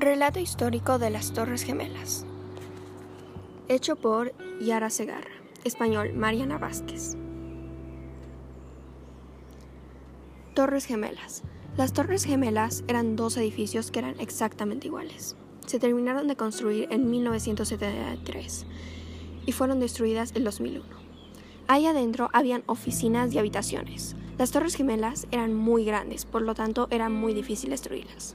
Relato histórico de las Torres Gemelas. Hecho por Yara Segarra. Español, Mariana Vázquez. Torres Gemelas. Las Torres Gemelas eran dos edificios que eran exactamente iguales. Se terminaron de construir en 1973 y fueron destruidas en 2001. Ahí adentro habían oficinas y habitaciones. Las Torres Gemelas eran muy grandes, por lo tanto era muy difícil destruirlas.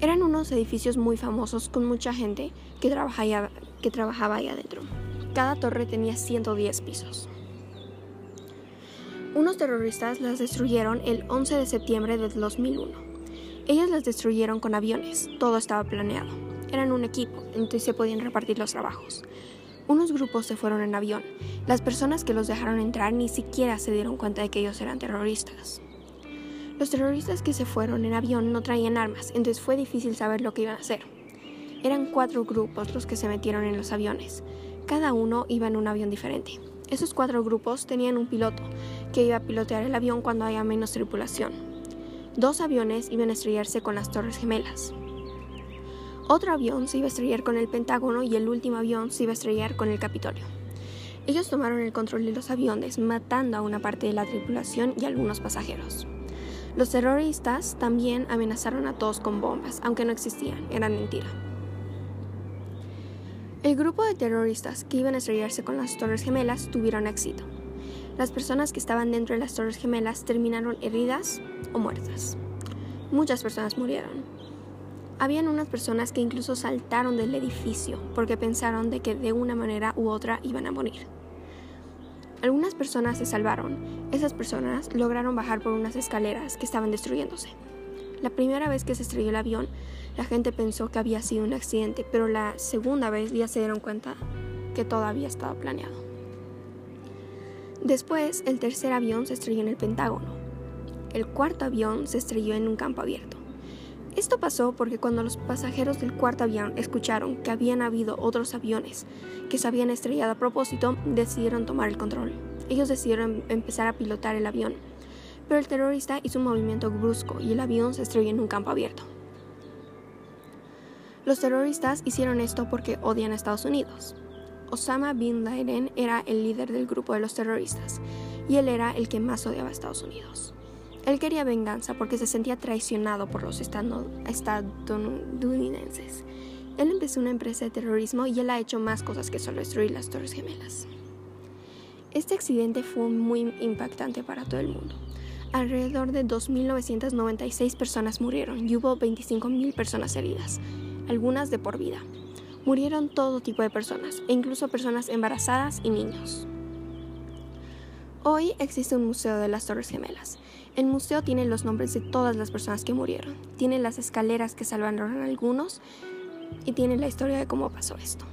Eran unos edificios muy famosos con mucha gente que trabajaba, que ahí adentro. Cada torre tenía 110 pisos. Unos terroristas las destruyeron el 11 de septiembre del 2001. Ellos las destruyeron con aviones, todo estaba planeado. Eran un equipo, entonces se podían repartir los trabajos. Unos grupos se fueron en avión. Las personas que los dejaron entrar ni siquiera se dieron cuenta de que ellos eran terroristas. Los terroristas que se fueron en avión no traían armas, entonces fue difícil saber lo que iban a hacer. Eran cuatro grupos los que se metieron en los aviones. Cada uno iba en un avión diferente. Esos cuatro grupos tenían un piloto que iba a pilotear el avión cuando haya menos tripulación. Dos aviones iban a estrellarse con las Torres Gemelas. Otro avión se iba a estrellar con el Pentágono y el último avión se iba a estrellar con el Capitolio. Ellos tomaron el control de los aviones, matando a una parte de la tripulación y algunos pasajeros. Los terroristas también amenazaron a todos con bombas, aunque no existían, eran mentira. El grupo de terroristas que iban a estrellarse con las Torres Gemelas tuvieron éxito. Las personas que estaban dentro de las Torres Gemelas terminaron heridas o muertas. Muchas personas murieron. Habían unas personas que incluso saltaron del edificio porque pensaron de que de una manera u otra iban a morir. Algunas personas se salvaron. Esas personas lograron bajar por unas escaleras que estaban destruyéndose. La primera vez que se estrelló el avión, la gente pensó que había sido un accidente, pero la segunda vez ya se dieron cuenta que todo había estado planeado. Después, el tercer avión se estrelló en el Pentágono. El cuarto avión se estrelló en un campo abierto. Esto pasó porque cuando los pasajeros del cuarto avión escucharon que habían habido otros aviones que se habían estrellado a propósito, decidieron tomar el control. Ellos decidieron empezar a pilotar el avión, pero el terrorista hizo un movimiento brusco y el avión se estrelló en un campo abierto. Los terroristas hicieron esto porque odian a Estados Unidos. Osama Bin Laden era el líder del grupo de los terroristas y él era el que más odiaba a Estados Unidos. Él quería venganza porque se sentía traicionado por los estadounidenses. Él empezó una empresa de terrorismo y él ha hecho más cosas que solo destruir las Torres Gemelas. Este accidente fue muy impactante para todo el mundo. Alrededor de 2.996 personas murieron y hubo 25.000 personas heridas, algunas de por vida. Murieron todo tipo de personas, e incluso personas embarazadas y niños. Hoy existe un museo de las Torres Gemelas. El museo tiene los nombres de todas las personas que murieron, tiene las escaleras que salvaron a algunos y tiene la historia de cómo pasó esto.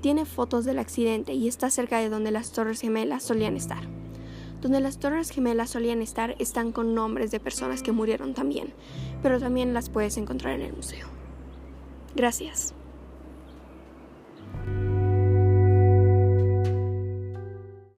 Tiene fotos del accidente y está cerca de donde las Torres Gemelas solían estar. Donde las Torres Gemelas solían estar están con nombres de personas que murieron también, pero también las puedes encontrar en el museo. Gracias.